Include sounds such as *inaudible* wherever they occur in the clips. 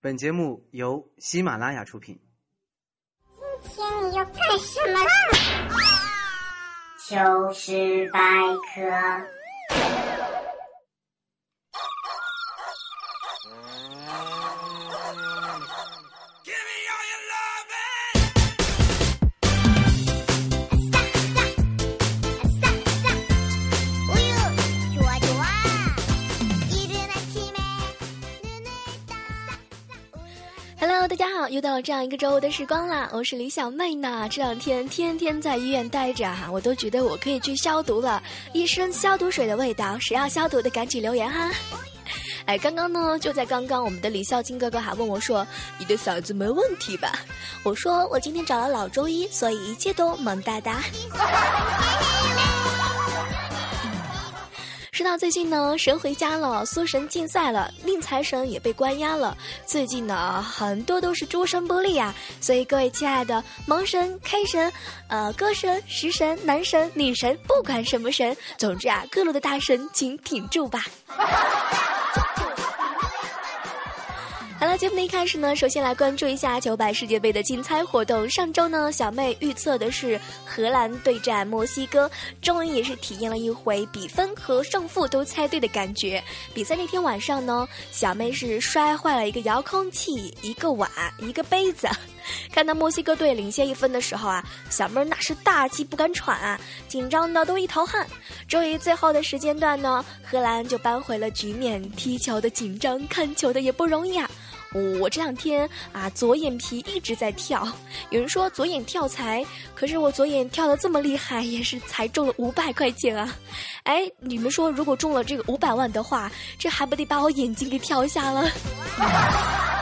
本节目由喜马拉雅出品。今天你要干什么啦？糗事百科。又到了这样一个周五的时光啦！我是李小妹呢。这两天天天在医院待着哈，我都觉得我可以去消毒了，一身消毒水的味道。谁要消毒的赶紧留言哈！*laughs* 哎，刚刚呢，就在刚刚，我们的李孝金哥哥还问我说：“你的嗓子没问题吧？”我说：“我今天找了老中医，所以一切都萌哒哒。*laughs* ”说到最近呢，神回家了，苏神禁赛了，令财神也被关押了。最近呢，很多都是诸神不利啊，所以各位亲爱的萌神、K 神、呃歌神、食神、男神、女神，不管什么神，总之啊，各路的大神，请挺住吧。好了，节目的一开始呢，首先来关注一下九百世界杯的竞猜活动。上周呢，小妹预测的是荷兰对战墨西哥，终于也是体验了一回比分和胜负都猜对的感觉。比赛那天晚上呢，小妹是摔坏了一个遥控器、一个碗、一个杯子。看到墨西哥队领先一分的时候啊，小妹儿那是大气不敢喘啊，紧张的都一头汗。终于最后的时间段呢，荷兰就扳回了局面。踢球的紧张，看球的也不容易啊。我这两天啊，左眼皮一直在跳。有人说左眼跳财，可是我左眼跳的这么厉害，也是才中了五百块钱啊！哎，你们说如果中了这个五百万的话，这还不得把我眼睛给跳瞎了？*laughs*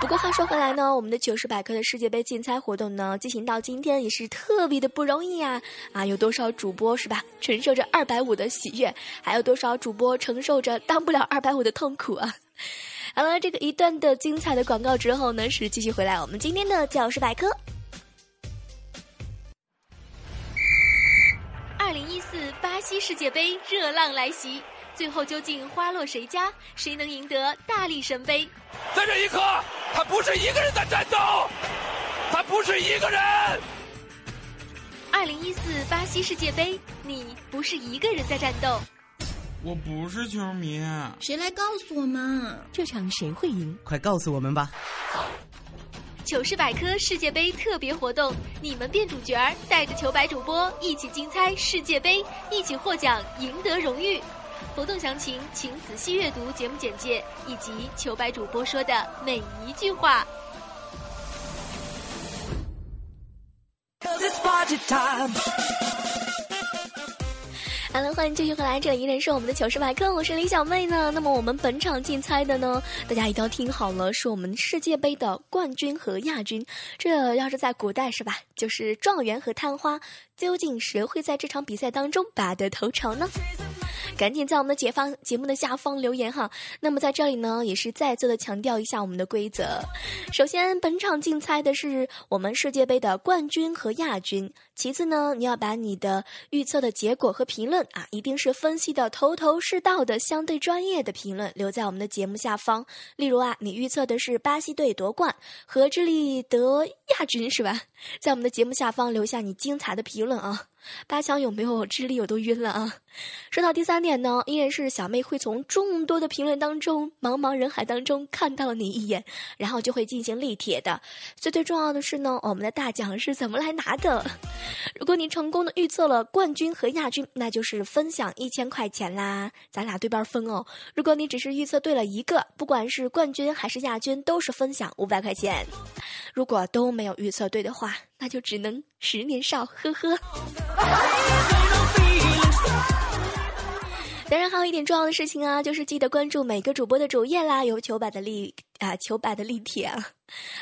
不过话说回来呢，我们的糗事百科的世界杯竞猜活动呢，进行到今天也是特别的不容易啊！啊，有多少主播是吧，承受着二百五的喜悦，还有多少主播承受着当不了二百五的痛苦啊？好了，这个一段的精彩的广告之后呢，是继续回来我们今天的糗事百科。二零一四巴西世界杯热浪来袭，最后究竟花落谁家？谁能赢得大力神杯？在这一刻，他不是一个人在战斗，他不是一个人。二零一四巴西世界杯，你不是一个人在战斗。我不是球迷，谁来告诉我们这场谁会赢？快告诉我们吧！糗事百科世界杯特别活动，你们变主角儿，带着糗百主播一起竞猜世界杯，一起获奖，赢得荣誉。活动详情请仔细阅读节目简介以及糗百主播说的每一句话。Hello，，欢迎继续回来，这里依然是我们的糗事百科，我是李小妹呢。那么我们本场竞猜的呢，大家一定要听好了，是我们世界杯的冠军和亚军。这要是在古代是吧，就是状元和探花，究竟谁会在这场比赛当中拔得头筹呢？赶紧在我们的解放节目的下方留言哈。那么在这里呢，也是再次的强调一下我们的规则。首先，本场竞猜的是我们世界杯的冠军和亚军。其次呢，你要把你的预测的结果和评论啊，一定是分析的头头是道的、相对专业的评论，留在我们的节目下方。例如啊，你预测的是巴西队夺冠和智利得亚军是吧？在我们的节目下方留下你精彩的评论啊。八强有没有智力我都晕了啊！说到第三点呢，依然是小妹会从众多的评论当中，茫茫人海当中看到你一眼，然后就会进行力帖的。最最重要的是呢，我们的大奖是怎么来拿的？*laughs* 如果你成功的预测了冠军和亚军，那就是分享一千块钱啦，咱俩对半分哦。如果你只是预测对了一个，不管是冠军还是亚军，都是分享五百块钱。如果都没有预测对的话，那就只能十年少，呵呵。*laughs* 当然，还有一点重要的事情啊，就是记得关注每个主播的主页啦，有糗版的力啊，糗版的力帖啊，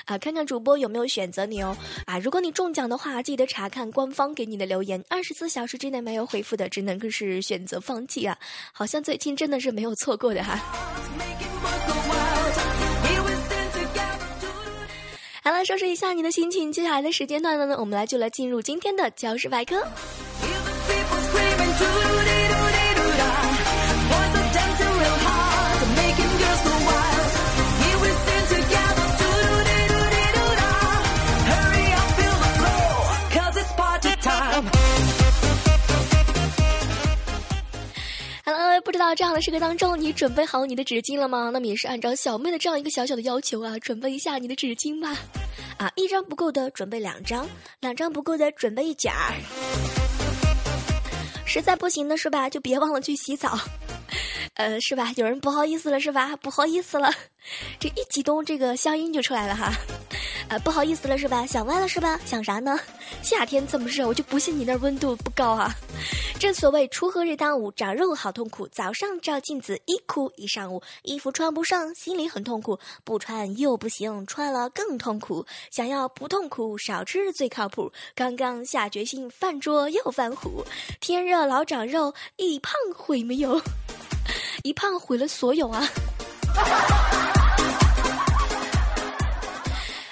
啊，看看主播有没有选择你哦啊！如果你中奖的话，记得查看官方给你的留言，二十四小时之内没有回复的，只能是选择放弃啊。好像最近真的是没有错过的哈。好了，收拾一下你的心情。接下来的时间段呢，我们来就来进入今天的教室百科。不知道这样的时刻当中，你准备好你的纸巾了吗？那么也是按照小妹的这样一个小小的要求啊，准备一下你的纸巾吧。啊，一张不够的准备两张，两张不够的准备一卷儿。实在不行的是吧，就别忘了去洗澡。呃，是吧？有人不好意思了是吧？不好意思了，这一激动，这个乡音就出来了哈。啊，不好意思了是吧？想歪了是吧？想啥呢？夏天这么热，我就不信你那温度不高啊。正所谓锄禾日当午，长肉好痛苦。早上照镜子一哭一上午，衣服穿不上，心里很痛苦。不穿又不行，穿了更痛苦。想要不痛苦，少吃最靠谱。刚刚下决心，饭桌又犯虎。天热老长肉，一胖毁没有。*laughs* 一胖毁了所有啊！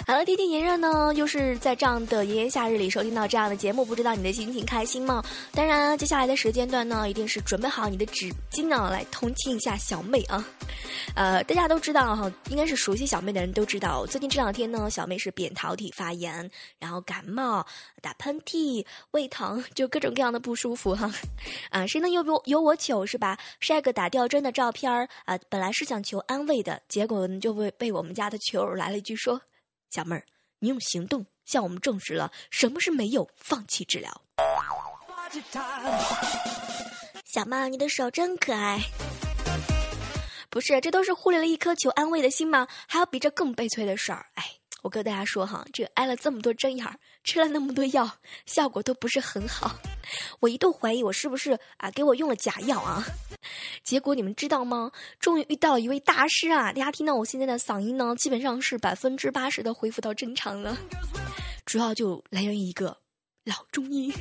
好了，天天炎热呢，又是在这样的炎炎夏日里收听到这样的节目，不知道你的心情开心吗？当然，接下来的时间段呢，一定是准备好你的纸巾呢，来同情一下小妹啊。*laughs* 呃，大家都知道哈，应该是熟悉小妹的人都知道，最近这两天呢，小妹是扁桃体发炎，然后感冒、打喷嚏、胃疼，就各种各样的不舒服哈。*laughs* 啊，谁能有有有我糗是吧？晒个打吊针的照片儿啊，本来是想求安慰的，结果就被被我们家的球来了一句说。小妹儿，你用行动向我们证实了什么是没有放弃治疗。小妹，你的手真可爱。不是，这都是忽略了一颗求安慰的心吗？还有比这更悲催的事儿？哎。我跟大家说哈，这挨了这么多针眼儿，吃了那么多药，效果都不是很好。我一度怀疑我是不是啊给我用了假药啊？结果你们知道吗？终于遇到一位大师啊！大家听到我现在的嗓音呢，基本上是百分之八十的恢复到正常了。主要就来源于一个老中医。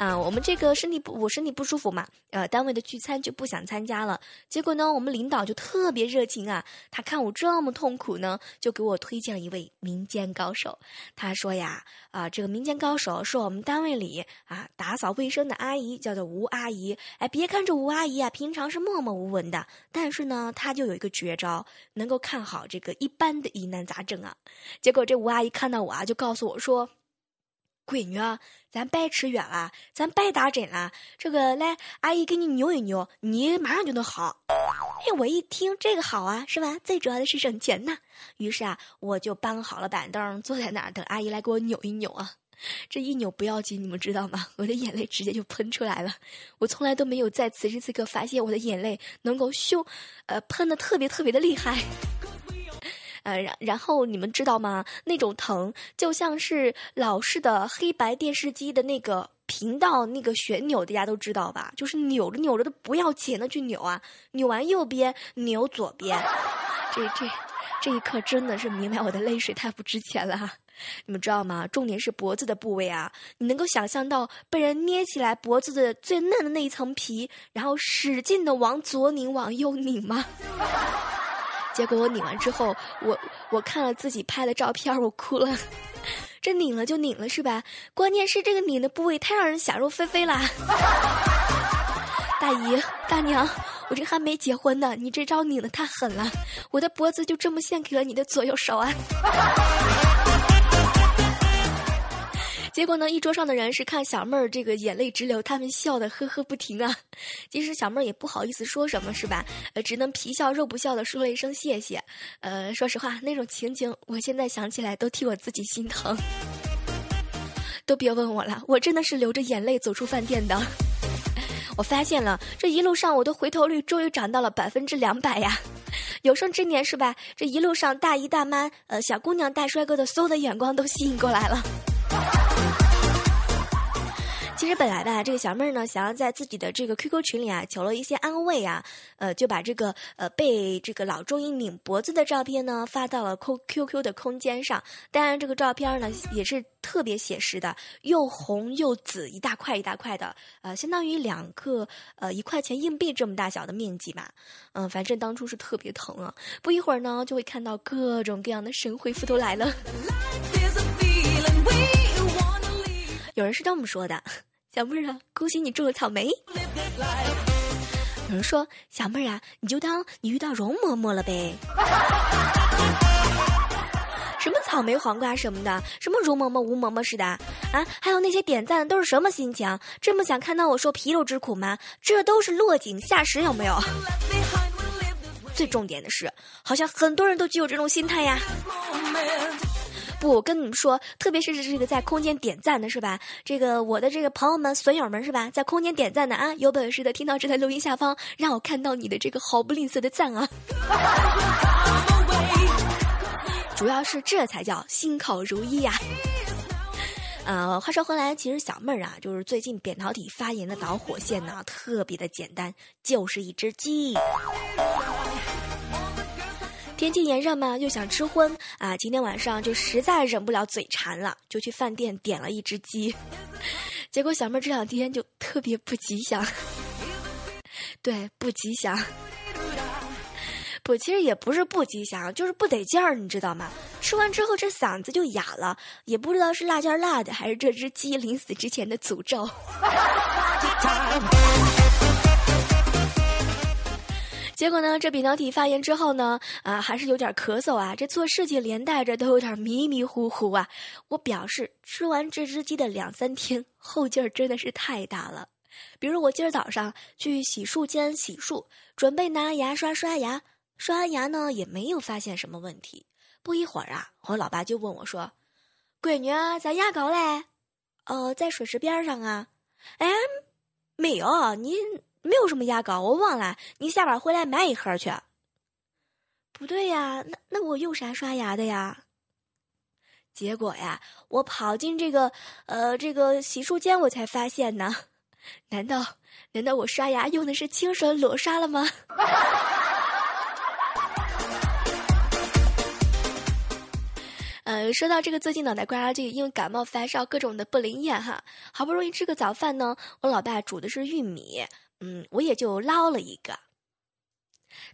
啊，我们这个身体不，我身体不舒服嘛，呃，单位的聚餐就不想参加了。结果呢，我们领导就特别热情啊，他看我这么痛苦呢，就给我推荐了一位民间高手。他说呀，啊，这个民间高手是我们单位里啊打扫卫生的阿姨，叫做吴阿姨。哎，别看这吴阿姨啊，平常是默默无闻的，但是呢，她就有一个绝招，能够看好这个一般的疑难杂症啊。结果这吴阿姨看到我啊，就告诉我说。闺女，咱别吃药了，咱别打针了。这个来，阿姨给你扭一扭，你马上就能好。哎，我一听这个好啊，是吧？最主要的是省钱呐。于是啊，我就搬好了板凳，坐在那儿等阿姨来给我扭一扭啊。这一扭不要紧，你们知道吗？我的眼泪直接就喷出来了。我从来都没有在此时此刻发现我的眼泪能够凶，呃，喷的特别特别的厉害。呃，然然后你们知道吗？那种疼就像是老式的黑白电视机的那个频道那个旋钮，大家都知道吧？就是扭着扭着都不要钱的去扭啊，扭完右边扭左边，这这这一刻真的是明白我的泪水太不值钱了。你们知道吗？重点是脖子的部位啊，你能够想象到被人捏起来脖子的最嫩的那一层皮，然后使劲的往左拧往右拧吗？*laughs* 结果我拧完之后，我我看了自己拍的照片，我哭了。*laughs* 这拧了就拧了是吧？关键是这个拧的部位太让人想入非非啦。*laughs* 大姨大娘，我这还没结婚呢，你这招拧的太狠了，我的脖子就这么献给了你的左右手啊。结果呢，一桌上的人是看小妹儿这个眼泪直流，他们笑的呵呵不停啊。*laughs* 其实小妹儿也不好意思说什么，是吧？呃，只能皮笑肉不笑的说了一声谢谢。呃，说实话，那种情景，我现在想起来都替我自己心疼。*laughs* 都别问我了，我真的是流着眼泪走出饭店的。*laughs* 我发现了，这一路上我的回头率终于涨到了百分之两百呀！有生之年是吧？这一路上大姨大妈、呃小姑娘、大帅哥的所有的眼光都吸引过来了。其实本来吧，这个小妹儿呢，想要在自己的这个 QQ 群里啊，求了一些安慰啊，呃，就把这个呃被这个老中医拧脖子的照片呢发到了 Q QQ 的空间上。当然，这个照片呢也是特别写实的，又红又紫，一大块一大块的，呃，相当于两个呃一块钱硬币这么大小的面积吧。嗯，反正当初是特别疼啊。不一会儿呢，就会看到各种各样的神回复都来了。有人是这么说的。小妹儿啊，恭喜你中了草莓。有人说，小妹儿啊，你就当你遇到容嬷嬷了呗。什么草莓黄瓜什么的，什么容嬷嬷、吴嬷嬷似的啊？还有那些点赞都是什么心情？这么想看到我受皮肉之苦吗？这都是落井下石，有没有？最重点的是，好像很多人都具有这种心态呀。不，我跟你们说，特别是这个在空间点赞的是吧？这个我的这个朋友们、损友们是吧？在空间点赞的啊，有本事的听到这台录音下方，让我看到你的这个毫不吝啬的赞啊！主要是这才叫心口如一呀。呃，话说回来，其实小妹儿啊，就是最近扁桃体发炎的导火线呢，特别的简单，就是一只鸡。天气炎热嘛，又想吃荤啊！今天晚上就实在忍不了嘴馋了，就去饭店点了一只鸡。*laughs* 结果小妹这两天就特别不吉祥，*laughs* 对，不吉祥。不，其实也不是不吉祥，就是不得劲儿，你知道吗？吃完之后这嗓子就哑了，也不知道是辣椒辣的，还是这只鸡临死之前的诅咒。*laughs* 结果呢，这扁桃体发炎之后呢，啊，还是有点咳嗽啊，这做事情连带着都有点迷迷糊糊啊。我表示，吃完这只鸡的两三天，后劲儿真的是太大了。比如我今儿早上去洗漱间洗漱，准备拿牙刷刷牙，刷完牙呢也没有发现什么问题。不一会儿啊，我老爸就问我说：“闺女，咱牙膏嘞？哦，在水池边上啊。哎，没有，你。”没有什么牙膏，我忘了。你下班回来买一盒去。不对呀，那那我用啥刷牙的呀？结果呀，我跑进这个呃这个洗漱间，我才发现呢。难道难道我刷牙用的是清水裸刷了吗？*laughs* 呃，说到这个最近脑袋瓜这个因为感冒发烧各种的不灵验哈，好不容易吃个早饭呢，我老爸煮的是玉米。嗯，我也就捞了一个。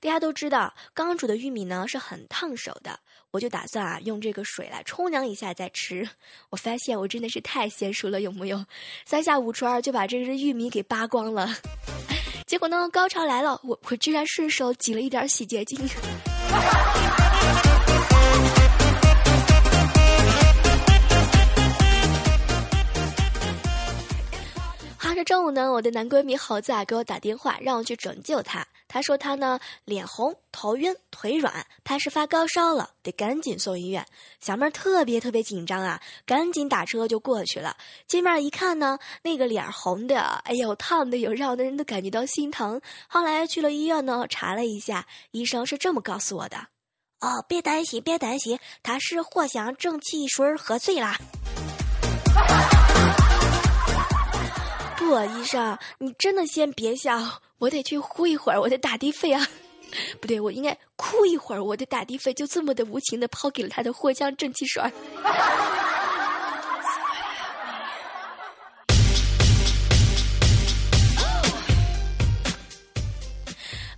大家都知道，刚煮的玉米呢是很烫手的，我就打算啊用这个水来冲凉一下再吃。我发现我真的是太娴熟了，有木有？三下五除二就把这只玉米给扒光了。结果呢，高潮来了，我我居然顺手挤了一点洗洁精。这中午呢，我的男闺蜜猴子啊给我打电话，让我去拯救他。他说他呢脸红、头晕、腿软，怕是发高烧了，得赶紧送医院。小妹儿特别特别紧张啊，赶紧打车就过去了。见面一看呢，那个脸红的，哎呦烫的有，让的人都感觉到心疼。后来去了医院呢，查了一下，医生是这么告诉我的：哦，别担心，别担心，他是藿香正气水喝醉了。不，医生，你真的先别笑，我得去呼一会儿我的打的费啊！*laughs* 不对，我应该哭一会儿，我的打的费就这么的无情的抛给了他的藿香正气水。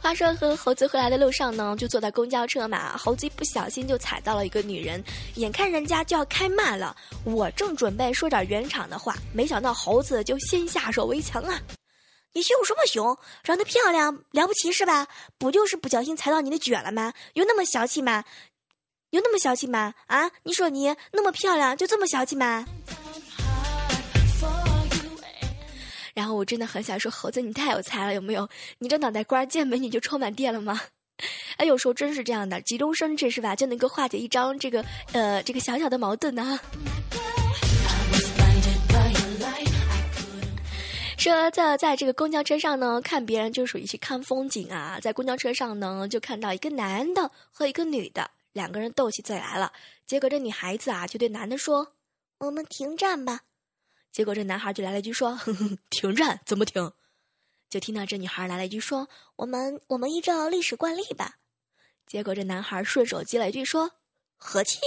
话说和猴子回来的路上呢，就坐在公交车嘛，猴子一不小心就踩到了一个女人，眼看人家就要开骂了，我正准备说点圆场的话，没想到猴子就先下手为强啊！你凶什么凶？长得漂亮了不起是吧？不就是不小心踩到你的脚了吗？有那么小气吗？有那么小气吗？啊？你说你那么漂亮就这么小气吗？然后我真的很想说，猴子你太有才了，有没有？你这脑袋瓜见美女就充满电了吗？*laughs* 哎，有时候真是这样的，急中生智是吧？就能够化解一张这个呃这个小小的矛盾呢。说在在这个公交车上呢，看别人就属于去看风景啊。在公交车上呢，就看到一个男的和一个女的两个人斗起嘴来了。结果这女孩子啊就对男的说：“我们停站吧。”结果这男孩就来了一句说：“停站怎么停？”就听到这女孩来了一句说：“我们我们依照历史惯例吧。”结果这男孩顺手接了一句说：“和亲。”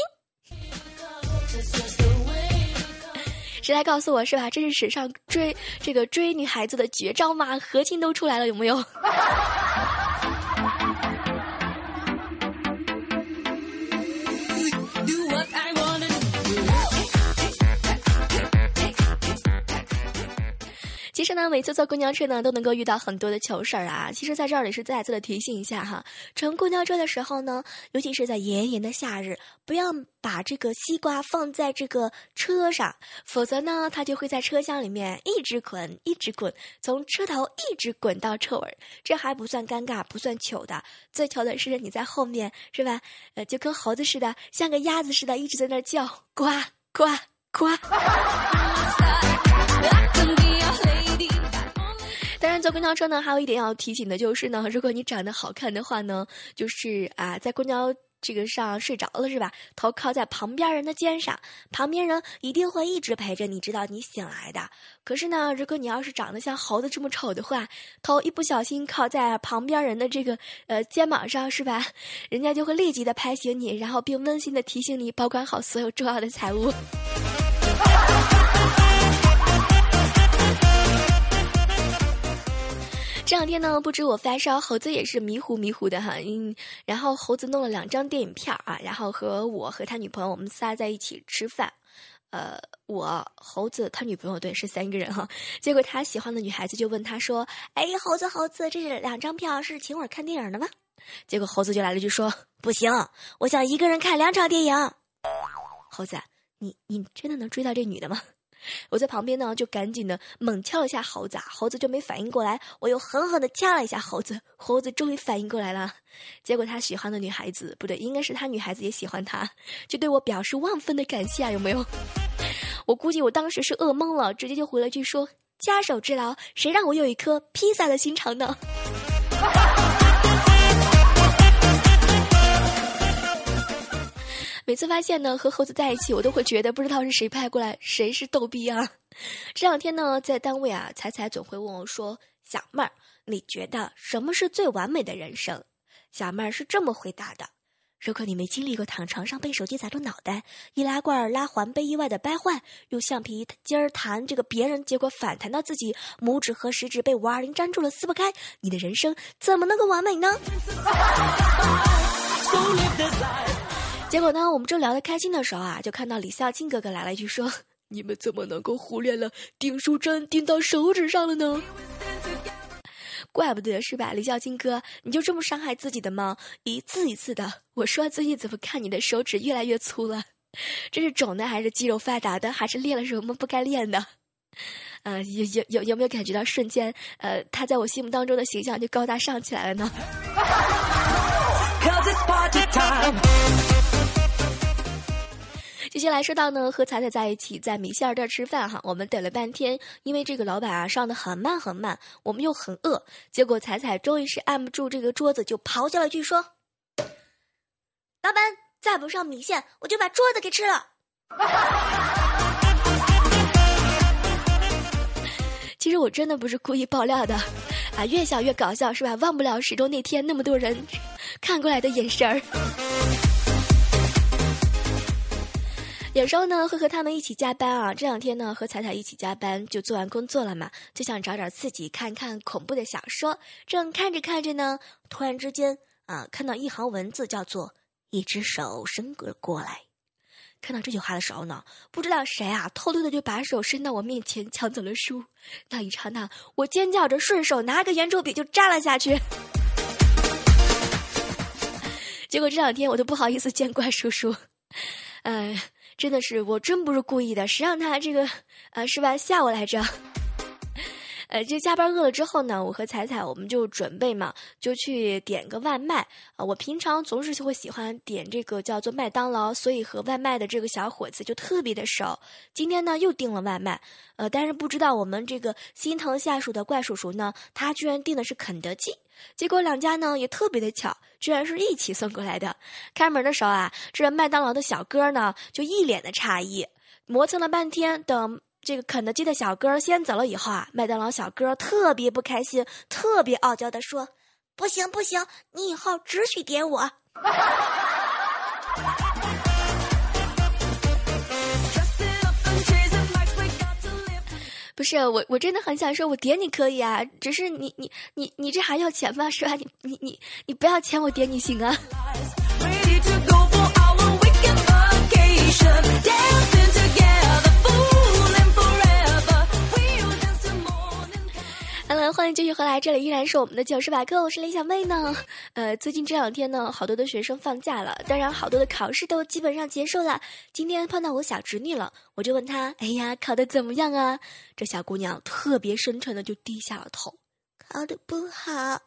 谁来告诉我是吧？这是史上追这个追女孩子的绝招吗？和亲都出来了，有没有？其实呢，每次坐公交车呢，都能够遇到很多的糗事儿啊。其实，在这儿也是再次的提醒一下哈，乘公交车的时候呢，尤其是在炎炎的夏日，不要把这个西瓜放在这个车上，否则呢，它就会在车厢里面一直滚，一直滚，从车头一直滚到车尾。这还不算尴尬，不算糗的，最糗的是你在后面，是吧？呃，就跟猴子似的，像个鸭子似的，一直在那叫，呱呱呱。坐公交车呢，还有一点要提醒的就是呢，如果你长得好看的话呢，就是啊，在公交这个上睡着了是吧？头靠在旁边人的肩上，旁边人一定会一直陪着你，直到你醒来的。可是呢，如果你要是长得像猴子这么丑的话，头一不小心靠在旁边人的这个呃肩膀上是吧？人家就会立即的拍醒你，然后并温馨的提醒你保管好所有重要的财物。这两天呢，不止我发烧，猴子也是迷糊迷糊的哈。嗯，然后猴子弄了两张电影票啊，然后和我和他女朋友我们仨在一起吃饭。呃，我猴子他女朋友对是三个人哈。结果他喜欢的女孩子就问他说：“哎，猴子猴子，这两张票是请我看电影的吗？”结果猴子就来了句说：“不行，我想一个人看两场电影。”猴子，你你真的能追到这女的吗？我在旁边呢，就赶紧的猛敲了一下猴子，猴子就没反应过来。我又狠狠的掐了一下猴子，猴子终于反应过来了。结果他喜欢的女孩子，不对，应该是他女孩子也喜欢他，就对我表示万分的感谢啊，有没有？*laughs* 我估计我当时是饿懵了，直接就回了句说：“家手之劳，谁让我有一颗披萨的心肠呢？” *laughs* 每次发现呢和猴子在一起，我都会觉得不知道是谁派过来，谁是逗逼啊！这两天呢，在单位啊，彩彩总会问我说：“小妹儿，你觉得什么是最完美的人生？”小妹儿是这么回答的：“如果你没经历过躺床上被手机砸中脑袋，易拉罐拉环被意外的掰坏，用橡皮筋儿弹这个别人，结果反弹到自己，拇指和食指被五二零粘住了撕不开，你的人生怎么能够完美呢？” *laughs* 结果呢，我们正聊得开心的时候啊，就看到李孝钦哥哥来了一句说：“你们怎么能够忽略了钉书针钉到手指上了呢？”怪不得是吧，李孝钦哥，你就这么伤害自己的吗？一次一次的，我说最近怎么看你的手指越来越粗了？这是肿的还是肌肉发达的，还是练了什么不该练的？呃，有有有有没有感觉到瞬间，呃，他在我心目当中的形象就高大上起来了呢？*laughs* 接下来说到呢，和彩彩在一起在米线店吃饭哈，我们等了半天，因为这个老板啊上的很慢很慢，我们又很饿，结果彩彩终于是按不住这个桌子，就咆哮了句说：“老板再不上米线，我就把桌子给吃了。”其实我真的不是故意爆料的，啊，越想越搞笑是吧？忘不了始终那天那么多人看过来的眼神儿。有时候呢，会和他们一起加班啊。这两天呢，和彩彩一起加班，就做完工作了嘛，就想找点刺激，看看恐怖的小说。正看着看着呢，突然之间啊，看到一行文字，叫做“一只手伸过过来”。看到这句话的时候呢，不知道谁啊，偷偷的就把手伸到我面前，抢走了书。那一刹那，我尖叫着，顺手拿个圆珠笔就扎了下去。*laughs* 结果这两天我都不好意思见怪叔叔，嗯。*laughs* 真的是，我真不是故意的，谁让他这个，呃，是吧，吓我来着。呃，这加班饿了之后呢，我和彩彩我们就准备嘛，就去点个外卖啊。我平常总是会喜欢点这个叫做麦当劳，所以和外卖的这个小伙子就特别的熟。今天呢又订了外卖，呃，但是不知道我们这个心疼下属的怪叔叔呢，他居然订的是肯德基。结果两家呢也特别的巧，居然是一起送过来的。开门的时候啊，这麦当劳的小哥呢就一脸的诧异，磨蹭了半天等。这个肯德基的小哥先走了以后啊，麦当劳小哥特别不开心，特别傲娇的说：“不行不行，你以后只许点我。*laughs* ”不是我，我真的很想说，我点你可以啊，只是你你你你这还要钱吗？是吧？你你你你不要钱，我点你行啊。欢迎继续回来，这里依然是我们的糗事百科，我是李小妹呢。呃，最近这两天呢，好多的学生放假了，当然好多的考试都基本上结束了。今天碰到我小侄女了，我就问她：“哎呀，考的怎么样啊？”这小姑娘特别深沉的就低下了头，考的不好。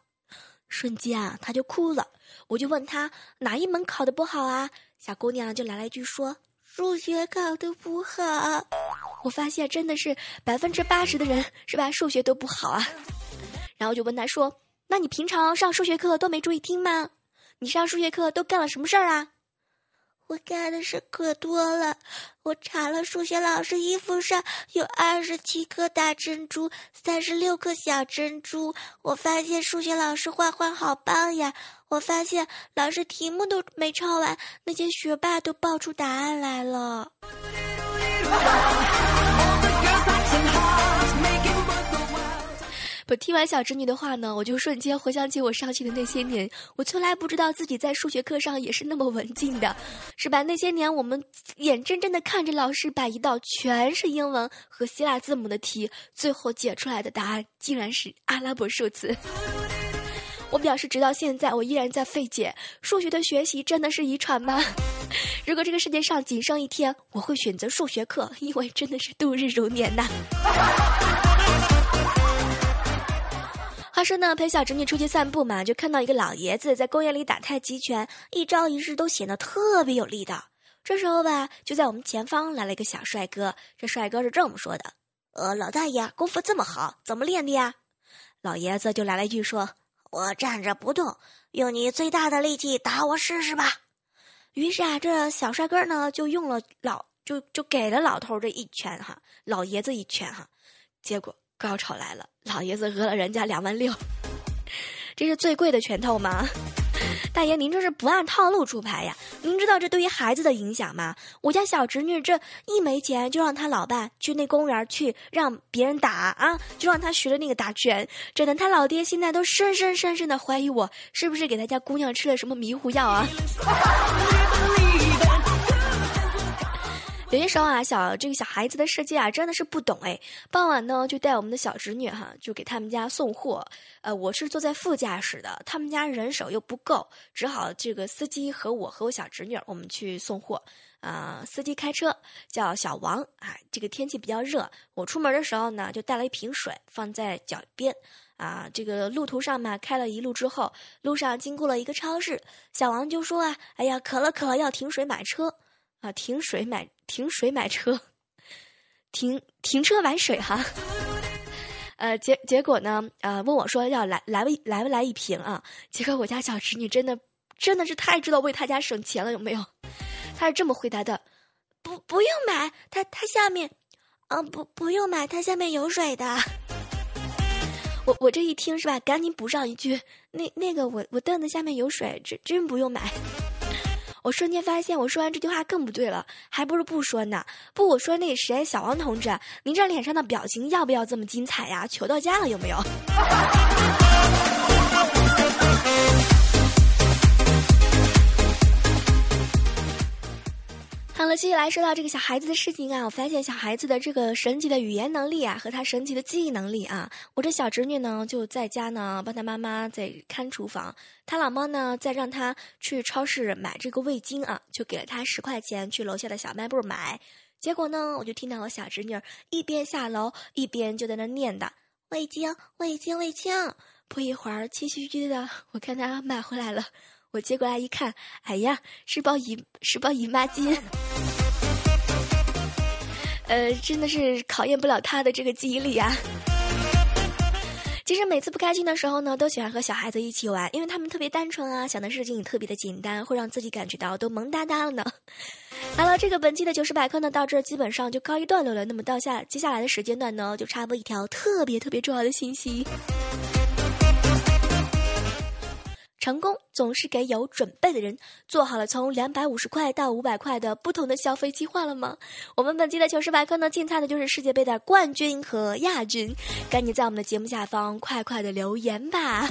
瞬间啊，她就哭了。我就问她哪一门考的不好啊？小姑娘就来了一句说：“数学考的不好。”我发现真的是百分之八十的人是吧，数学都不好啊。然后就问他说：“那你平常上数学课都没注意听吗？你上数学课都干了什么事儿啊？”我干的事可多了，我查了数学老师衣服上有二十七颗大珍珠，三十六颗小珍珠。我发现数学老师画画好棒呀！我发现老师题目都没抄完，那些学霸都报出答案来了。*laughs* 不听完小侄女的话呢，我就瞬间回想起我上学的那些年。我从来不知道自己在数学课上也是那么文静的，是吧？那些年我们眼睁睁的看着老师把一道全是英文和希腊字母的题，最后解出来的答案竟然是阿拉伯数字。*laughs* 我表示，直到现在我依然在费解：数学的学习真的是遗传吗？*laughs* 如果这个世界上仅剩一天，我会选择数学课，因为真的是度日如年呐。话说呢，陪小侄女出去散步嘛，就看到一个老爷子在公园里打太极拳，一招一式都显得特别有力道。这时候吧，就在我们前方来了一个小帅哥。这帅哥是这么说的：“呃，老大爷，功夫这么好，怎么练的呀？”老爷子就来了一句说：“我站着不动，用你最大的力气打我试试吧。”于是啊，这小帅哥呢就用了老就就给了老头这一拳哈，老爷子一拳哈，结果。高潮来了，老爷子讹了人家两万六，这是最贵的拳头吗？*laughs* 大爷，您这是不按套路出牌呀？您知道这对于孩子的影响吗？我家小侄女这一没钱，就让他老爸去那公园去让别人打啊，就让他学了那个打拳，整的他老爹现在都深深深深的怀疑我是不是给他家姑娘吃了什么迷糊药啊？*laughs* 有些时候啊，小这个小孩子的世界啊，真的是不懂哎。傍晚呢，就带我们的小侄女哈，就给他们家送货。呃，我是坐在副驾驶的，他们家人手又不够，只好这个司机和我和我小侄女，我们去送货。啊，司机开车叫小王啊。这个天气比较热，我出门的时候呢，就带了一瓶水放在脚边。啊，这个路途上嘛，开了一路之后，路上经过了一个超市，小王就说啊，哎呀，渴了渴了，要停水买车。啊，停水买停水买车，停停车买水哈。*laughs* 呃，结结果呢，呃，问我说要来来不来不来一瓶啊？结果我家小侄女真的真的是太知道为他家省钱了，有没有？他是这么回答的：不不用买，他他下面，啊，不不用买，他下面有水的。我我这一听是吧，赶紧补上一句：那那个我我凳子下面有水，真真不用买。我瞬间发现，我说完这句话更不对了，还不如不说呢。不，我说那谁，小王同志，您这脸上的表情要不要这么精彩呀？求到家了有没有？*laughs* 好了，接下来说到这个小孩子的事情啊，我发现小孩子的这个神奇的语言能力啊，和他神奇的记忆能力啊，我这小侄女呢就在家呢帮他妈妈在看厨房，他老妈呢在让他去超市买这个味精啊，就给了他十块钱去楼下的小卖部买，结果呢，我就听到我小侄女一边下楼一边就在那念叨味精味精味精，不一会儿气吁吁的，我看他买回来了。我接过来一看，哎呀，是包姨是包姨妈巾，呃，真的是考验不了他的这个记忆力啊。其实每次不开心的时候呢，都喜欢和小孩子一起玩，因为他们特别单纯啊，想的事情也特别的简单，会让自己感觉到都萌哒哒了呢。*laughs* 好了，这个本期的糗事百科呢，到这基本上就告一段落了。那么到下接下来的时间段呢，就插播一条特别特别重要的信息。成功总是给有准备的人。做好了从两百五十块到五百块的不同的消费计划了吗？我们本期的糗事百科呢，竞猜的就是世界杯的冠军和亚军。赶紧在我们的节目下方快快的留言吧！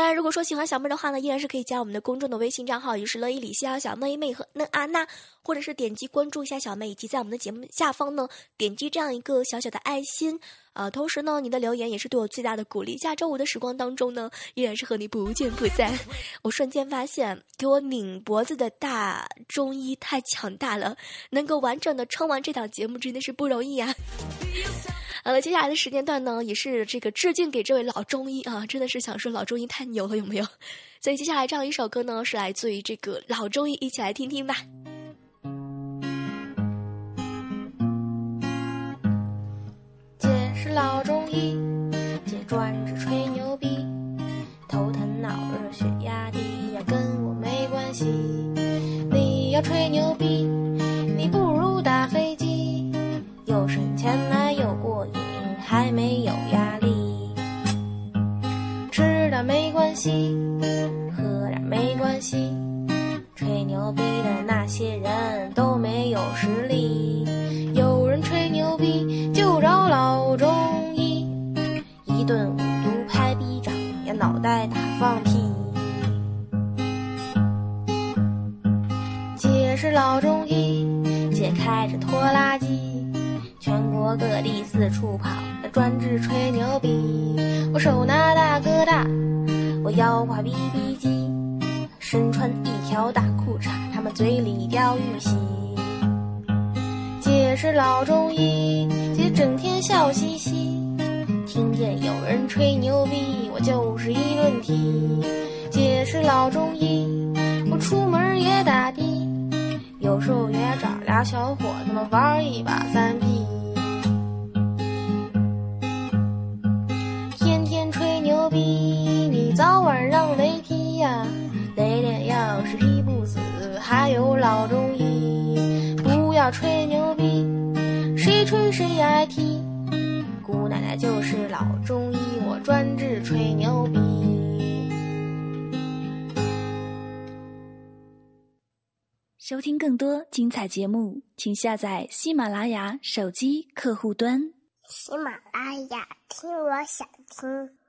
当然，如果说喜欢小妹的话呢，依然是可以加我们的公众的微信账号，也就是乐伊里西小妹妹和嫩阿娜，或者是点击关注一下小妹，以及在我们的节目下方呢点击这样一个小小的爱心。啊，同时呢，你的留言也是对我最大的鼓励。下周五的时光当中呢，依然是和你不见不散。我瞬间发现，给我拧脖子的大中医太强大了，能够完整的撑完这档节目真的是不容易啊。好了，接下来的时间段呢，也是这个致敬给这位老中医啊，真的是想说老中医太牛了，有没有？*laughs* 所以接下来这样一首歌呢，是来自于这个老中医，一起来听听吧。姐是老中医，姐专治吹牛逼，头疼脑热血压低呀，跟我没关系。你要吹牛逼，老中医，姐整天笑嘻嘻。听见有人吹牛逼，我就是一顿踢。姐是老中医，我出门也打的，有时候也找俩小伙子们玩一把三 P。天天吹牛逼，你早晚让雷劈呀！雷电要是劈不死，还有老中医。不要吹牛逼，吹谁爱听。姑奶奶就是老中医，我专治吹牛逼。收听更多精彩节目，请下载喜马拉雅手机客户端。喜马拉雅，听我想听。